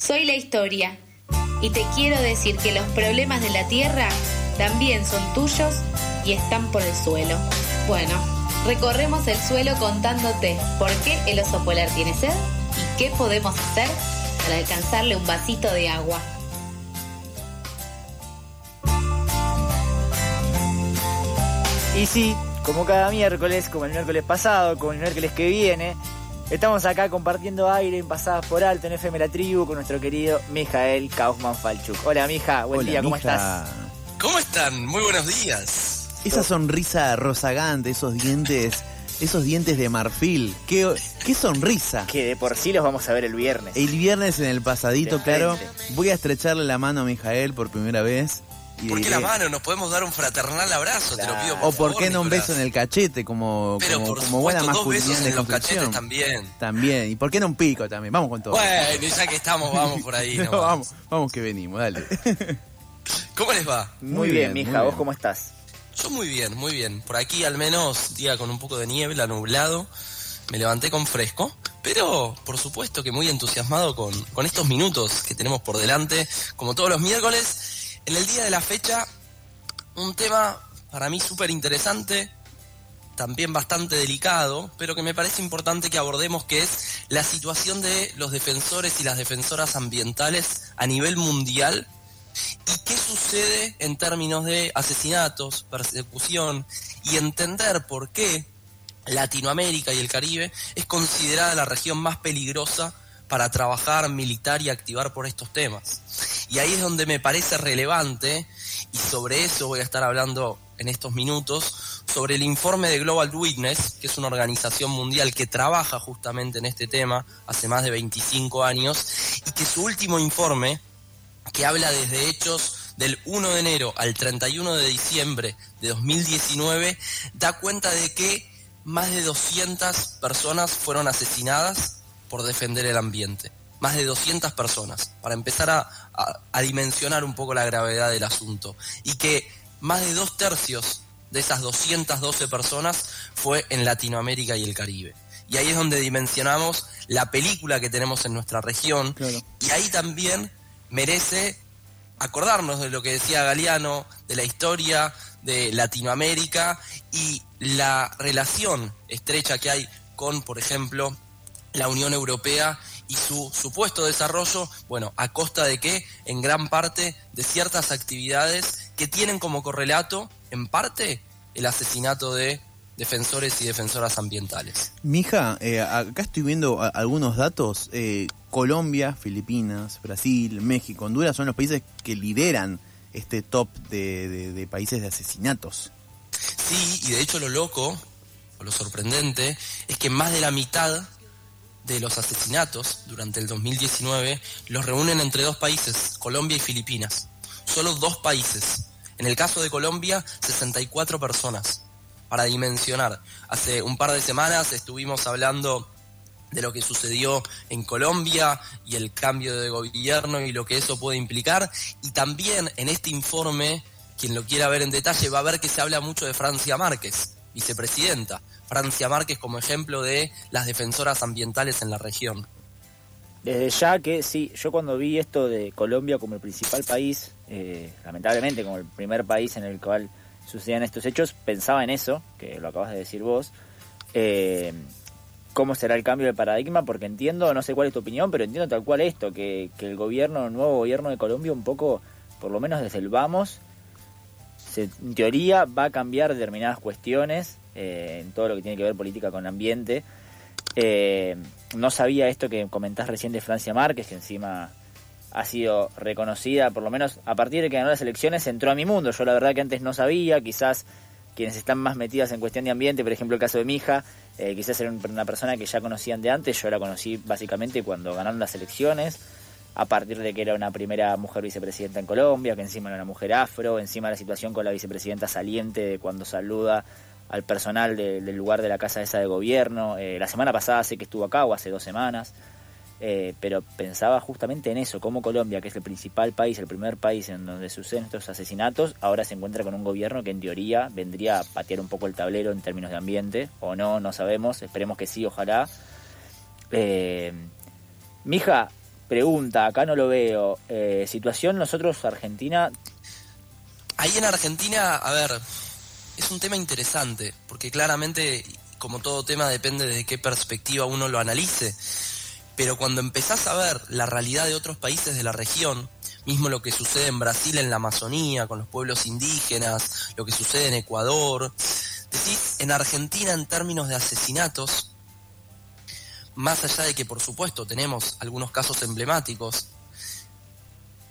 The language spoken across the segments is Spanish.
Soy la historia y te quiero decir que los problemas de la tierra también son tuyos y están por el suelo. Bueno, recorremos el suelo contándote por qué el oso polar tiene sed y qué podemos hacer para alcanzarle un vasito de agua. Y sí, como cada miércoles, como el miércoles pasado, como el miércoles que viene, estamos acá compartiendo aire en Pasadas por Alto en FM La Tribu con nuestro querido Mijael Kaufman Falchuk. Hola, Mija, buen día, ¿cómo estás? ¿Cómo están? Muy buenos días. Esa sonrisa rozagante, esos dientes, esos dientes de marfil. Qué, qué sonrisa. Que de por sí los vamos a ver el viernes. El viernes en el pasadito, claro. Voy a estrecharle la mano a Mijael por primera vez. ¿Por qué la mano? Nos podemos dar un fraternal abrazo, te lo pido por O por qué no un beso en el cachete, como, como, como buena masculinidad de los cachetes también. También. ¿Y por qué no un pico también? Vamos con todo. Bueno, ya que estamos, vamos por ahí. vamos, vamos que venimos, dale. ¿Cómo les va? Muy, bien, mija. ¿Vos cómo estás? Yo muy bien, muy bien. Por aquí al menos, día con un poco de niebla, nublado. Me levanté con fresco, pero por supuesto que muy entusiasmado con, con estos minutos que tenemos por delante, como todos los miércoles en el día de la fecha, un tema para mí súper interesante, también bastante delicado, pero que me parece importante que abordemos, que es la situación de los defensores y las defensoras ambientales a nivel mundial y qué sucede en términos de asesinatos, persecución y entender por qué Latinoamérica y el Caribe es considerada la región más peligrosa para trabajar, militar y activar por estos temas. Y ahí es donde me parece relevante, y sobre eso voy a estar hablando en estos minutos, sobre el informe de Global Witness, que es una organización mundial que trabaja justamente en este tema hace más de 25 años, y que su último informe, que habla desde hechos del 1 de enero al 31 de diciembre de 2019, da cuenta de que más de 200 personas fueron asesinadas por defender el ambiente más de 200 personas, para empezar a, dimensionar un poco la gravedad del asunto. Y que más de dos tercios de esas 212 personas fue en Latinoamérica y el Caribe. Y ahí es donde dimensionamos la película que tenemos en nuestra región. Y ahí también merece acordarnos de lo que decía Galeano, de la historia de Latinoamérica y la relación estrecha que hay con, por ejemplo, la Unión Europea y su supuesto desarrollo, bueno, a costa de qué? En gran parte de ciertas actividades que tienen como correlato, en parte, el asesinato de defensores y defensoras ambientales. Mija, eh, acá estoy viendo algunos datos. Eh, Colombia, Filipinas, Brasil, México, Honduras son los países que lideran este top de, de países de asesinatos. Sí, y de hecho lo loco, o lo sorprendente, es que más de la mitad de los asesinatos durante el 2019 los reúnen entre dos países, Colombia y Filipinas. Solo dos países. En el caso de Colombia, 64 personas. Para dimensionar, hace un par de semanas estuvimos hablando de lo que sucedió en Colombia y el cambio de gobierno y lo que eso puede implicar. Y también en este informe, quien lo quiera ver en detalle, va a ver que se habla mucho de Francia Márquez, vicepresidenta. Francia Márquez como ejemplo de las defensoras ambientales en la región. Desde ya que sí, yo cuando vi esto de Colombia como el principal país, eh, lamentablemente como el primer país en el cual sucedían estos hechos, pensaba en eso, que lo acabas de decir vos. Eh, ¿Cómo será el cambio de paradigma? Porque entiendo, no sé cuál es tu opinión, pero entiendo tal cual esto, que, que el gobierno, el nuevo gobierno de Colombia, un poco, por lo menos desde el vamos, en teoría va a cambiar determinadas cuestiones eh, en todo lo que tiene que ver política con ambiente. Eh, no sabía esto que comentás recién de Francia Márquez, que encima ha sido reconocida, por lo menos a partir de que ganó las elecciones, entró a mi mundo. Yo la verdad que antes no sabía, quizás quienes están más metidas en cuestión de ambiente, por ejemplo el caso de mi hija, eh, quizás era una persona que ya conocían de antes, yo la conocí básicamente cuando ganaron las elecciones, a partir de que era una primera mujer vicepresidenta en Colombia, que encima era una mujer afro, encima la situación con la vicepresidenta saliente de cuando saluda al personal del lugar de la casa esa de gobierno. Eh, la semana pasada sé que estuvo acá, o hace dos semanas, eh, pero pensaba justamente en eso, como Colombia, que es el principal país, el primer país en donde suceden estos asesinatos, ahora se encuentra con un gobierno que en teoría vendría a patear un poco el tablero en términos de ambiente, o no, no sabemos, esperemos que sí, ojalá. Eh, mija, Pregunta, acá no lo veo. Eh, situación nosotros, Argentina. Ahí en Argentina, a ver, es un tema interesante, porque claramente, como todo tema, depende de qué perspectiva uno lo analice. Pero cuando empezás a ver la realidad de otros países de la región, mismo lo que sucede en Brasil, en la Amazonía, con los pueblos indígenas, lo que sucede en Ecuador, decís, en Argentina en términos de asesinatos, más allá de que por supuesto tenemos algunos casos emblemáticos,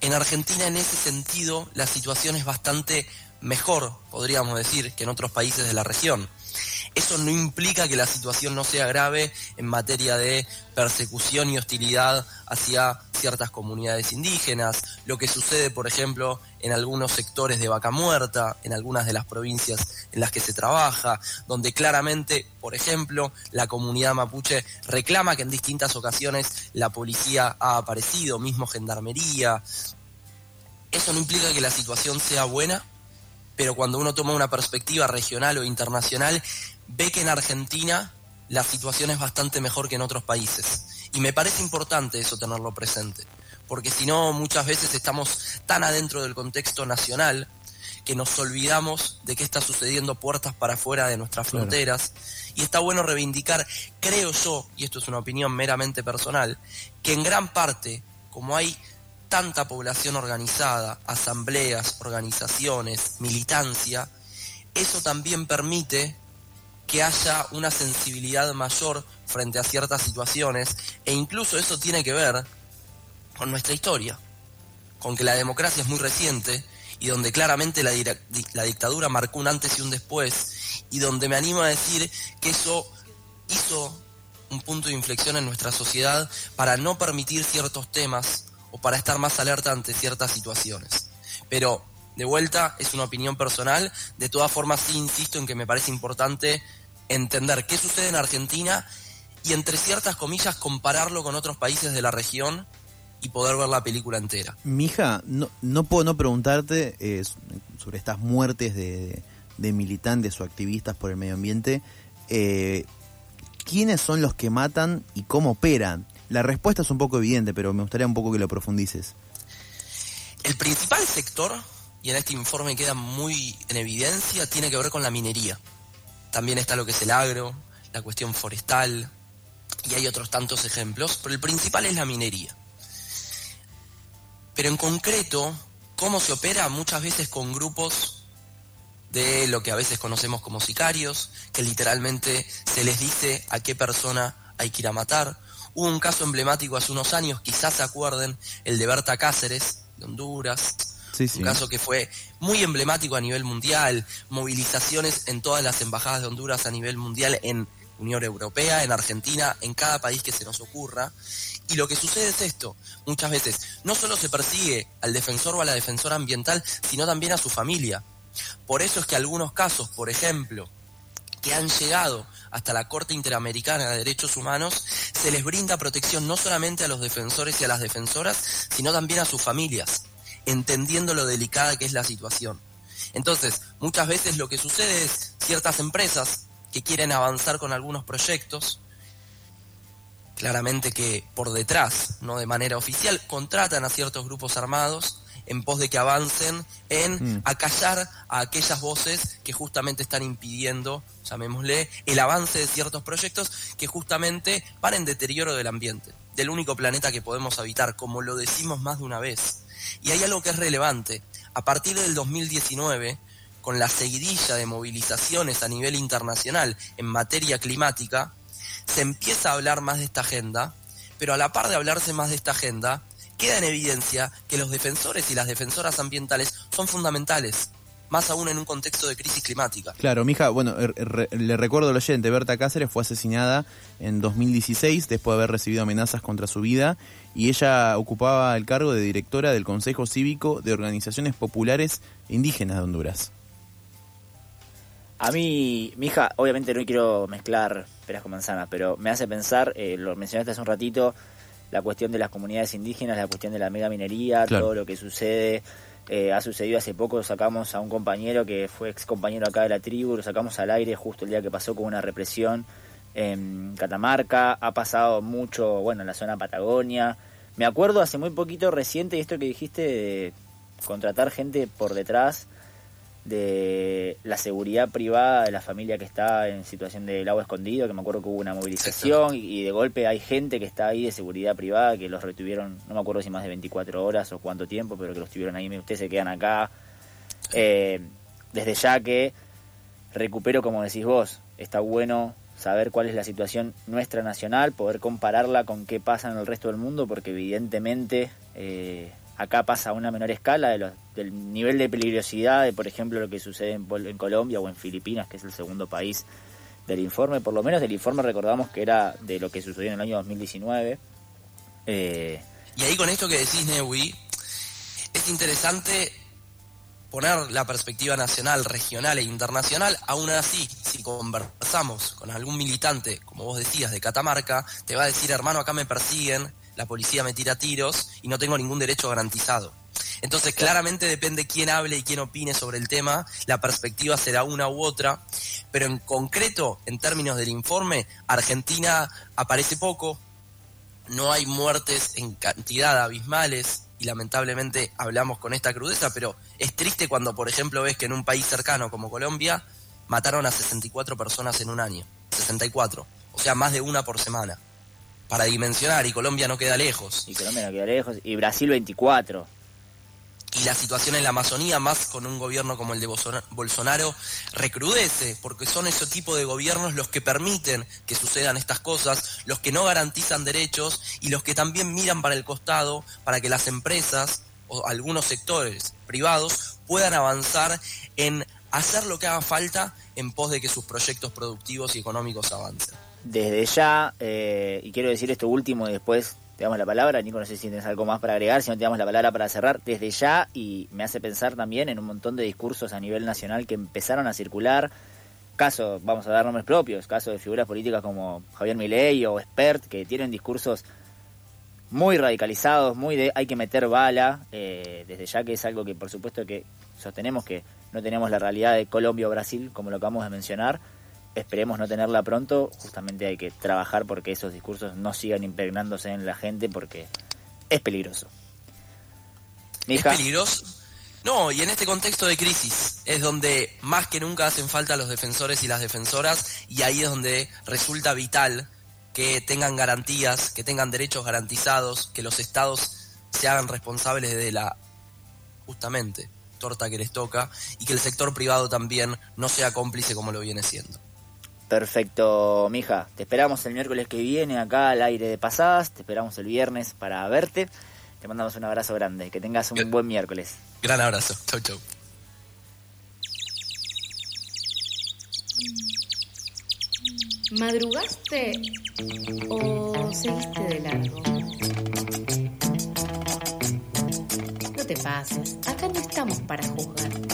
en Argentina en ese sentido la situación es bastante mejor, podríamos decir, que en otros países de la región. Eso no implica que la situación no sea grave en materia de persecución y hostilidad hacia ciertas comunidades indígenas, lo que sucede, por ejemplo, en algunos sectores de Vaca Muerta, en algunas de las provincias en las que se trabaja, donde claramente, por ejemplo, la comunidad mapuche reclama que en distintas ocasiones la policía ha aparecido, mismo gendarmería. Eso no implica que la situación sea buena, pero cuando uno toma una perspectiva regional o internacional, ve que en Argentina la situación es bastante mejor que en otros países. Y me parece importante eso tenerlo presente, porque si no muchas veces estamos tan adentro del contexto nacional que nos olvidamos de qué está sucediendo puertas para afuera de nuestras fronteras. Y está bueno reivindicar, creo yo, y esto es una opinión meramente personal, que en gran parte, como hay tanta población organizada, asambleas, organizaciones, militancia, eso también permite que haya una sensibilidad mayor frente a ciertas situaciones e incluso eso tiene que ver con nuestra historia, con que la democracia es muy reciente y donde claramente la, la dictadura marcó un antes y un después y donde me animo a decir que eso hizo un punto de inflexión en nuestra sociedad para no permitir ciertos temas o para estar más alerta ante ciertas situaciones. Pero de vuelta, es una opinión personal. De todas formas, sí insisto en que me parece importante entender qué sucede en Argentina y entre ciertas comillas compararlo con otros países de la región y poder ver la película entera. Mija, no, no puedo no preguntarte eh, sobre estas muertes de, militantes o activistas por el medio ambiente. Eh, ¿Quiénes son los que matan y cómo operan? La respuesta es un poco evidente, pero me gustaría un poco que lo profundices. El principal sector y en este informe queda muy en evidencia, tiene que ver con la minería. También está lo que es el agro, la cuestión forestal, y hay otros tantos ejemplos, pero el principal es la minería. Pero en concreto, ¿cómo se opera? Muchas veces con grupos de lo que a veces conocemos como sicarios, que literalmente se les dice a qué persona hay que ir a matar. Hubo un caso emblemático hace unos años, quizás se acuerden, el de Berta Cáceres, de Honduras, un caso que fue muy emblemático a nivel mundial, movilizaciones en todas las embajadas de Honduras a nivel mundial en Unión Europea, en Argentina, en cada país que se nos ocurra. Y lo que sucede es esto, muchas veces no solo se persigue al defensor o a la defensora ambiental, sino también a su familia. Por eso es que algunos casos, por ejemplo, que han llegado hasta la Corte Interamericana de Derechos Humanos, se les brinda protección no solamente a los defensores y a las defensoras, sino también a sus familias entendiendo lo delicada que es la situación. Entonces, muchas veces lo que sucede es ciertas empresas que quieren avanzar con algunos proyectos, claramente que por detrás, no de manera oficial, contratan a ciertos grupos armados en pos de que avancen en mm. acallar a aquellas voces que justamente están impidiendo, llamémosle, el avance de ciertos proyectos que justamente van en deterioro del ambiente, del único planeta que podemos habitar, como lo decimos más de una vez. Y hay algo que es relevante. A partir del 2019, con la seguidilla de movilizaciones a nivel internacional en materia climática, se empieza a hablar más de esta agenda, pero a la par de hablarse más de esta agenda, queda en evidencia que los defensores y las defensoras ambientales son fundamentales más aún en un contexto de crisis climática. Claro, mija, bueno, er, le recuerdo al oyente, Berta Cáceres fue asesinada en 2016 después de haber recibido amenazas contra su vida y ella ocupaba el cargo de directora del Consejo Cívico de Organizaciones Populares Indígenas de Honduras. A mí, mija, obviamente no quiero mezclar peras con manzanas, pero me hace pensar, eh, lo mencionaste hace un ratito, la cuestión de las comunidades indígenas, la cuestión de la mega minería, todo lo que sucede eh, ha sucedido hace poco, sacamos a un compañero que fue ex compañero acá de la tribu, lo sacamos al aire justo el día que pasó con una represión en Catamarca, ha pasado mucho, bueno, en la zona Patagonia, Me acuerdo hace muy poquito reciente esto que dijiste de contratar gente por detrás de la seguridad privada de la familia que está en situación de agua escondido, que me acuerdo que hubo una movilización y, de golpe hay gente que está ahí de seguridad privada que los retuvieron, no me acuerdo si más de 24 horas o cuánto tiempo, pero que los tuvieron ahí, ustedes se quedan acá. Eh, desde ya que recupero, como decís vos, está bueno saber cuál es la situación nuestra nacional, poder compararla con qué pasa en el resto del mundo, porque evidentemente eh, acá pasa a una menor escala de del nivel de peligrosidad de, por ejemplo, lo que sucede en, Colombia o en Filipinas, que es el segundo país del informe. Por lo menos del informe recordamos que era de lo que sucedió en el año 2019. Eh, y ahí con esto que decís, Newi, es interesante poner la perspectiva nacional, regional e internacional, aún así, si conversamos con algún militante, como vos decías, de Catamarca, te va a decir, hermano, acá me persiguen, la policía me tira tiros y no tengo ningún derecho garantizado. Entonces, claramente depende quién hable y quién opine sobre el tema, la perspectiva será una u otra, pero en concreto, en términos del informe, Argentina aparece poco, no hay muertes en cantidad abismales, y lamentablemente hablamos con esta crudeza, pero es triste cuando, por ejemplo, ves que en un país cercano como Colombia mataron a 64 personas en un año, 64, o sea, más de una por semana para dimensionar y Colombia no queda lejos. Y Colombia no queda lejos y Brasil 24. Y la situación en la Amazonía, más con un gobierno como el de Bolsonaro, recrudece, porque son ese tipo de gobiernos los que permiten que sucedan estas cosas, los que no garantizan derechos y los que también miran para el costado para que las empresas o algunos sectores privados puedan avanzar en hacer lo que haga falta en pos de que sus proyectos productivos y económicos avancen desde ya, eh, y quiero decir esto último y después te damos la palabra, Nico, no sé si tienes algo más para agregar, si no te damos la palabra para cerrar, desde ya, y me hace pensar también en un montón de discursos a nivel nacional que empezaron a circular, caso, vamos a dar nombres propios, caso de figuras políticas como Javier Milei o Spert, que tienen discursos muy radicalizados, muy de hay que meter bala, eh, desde ya que es algo que por supuesto que sostenemos que no tenemos la realidad de Colombia o Brasil, como lo acabamos de mencionar, esperemos no tenerla pronto, justamente hay que trabajar porque esos discursos no sigan impregnándose en la gente porque es peligroso. ¿Es peligroso? No, y en este contexto de crisis es donde más que nunca hacen falta los defensores y las defensoras y ahí es donde resulta vital que tengan garantías, que tengan derechos garantizados, que los estados se hagan responsables de la justamente torta que les toca y que el sector privado también no sea cómplice como lo viene siendo. Perfecto, mija. Te esperamos el miércoles que viene acá al aire de pasadas. Te esperamos el viernes para verte. Te mandamos un abrazo grande. Que tengas un buen miércoles. Gran abrazo. Chau, chau. ¿Madrugaste o seguiste de largo? No te pases. Acá no estamos para juzgar.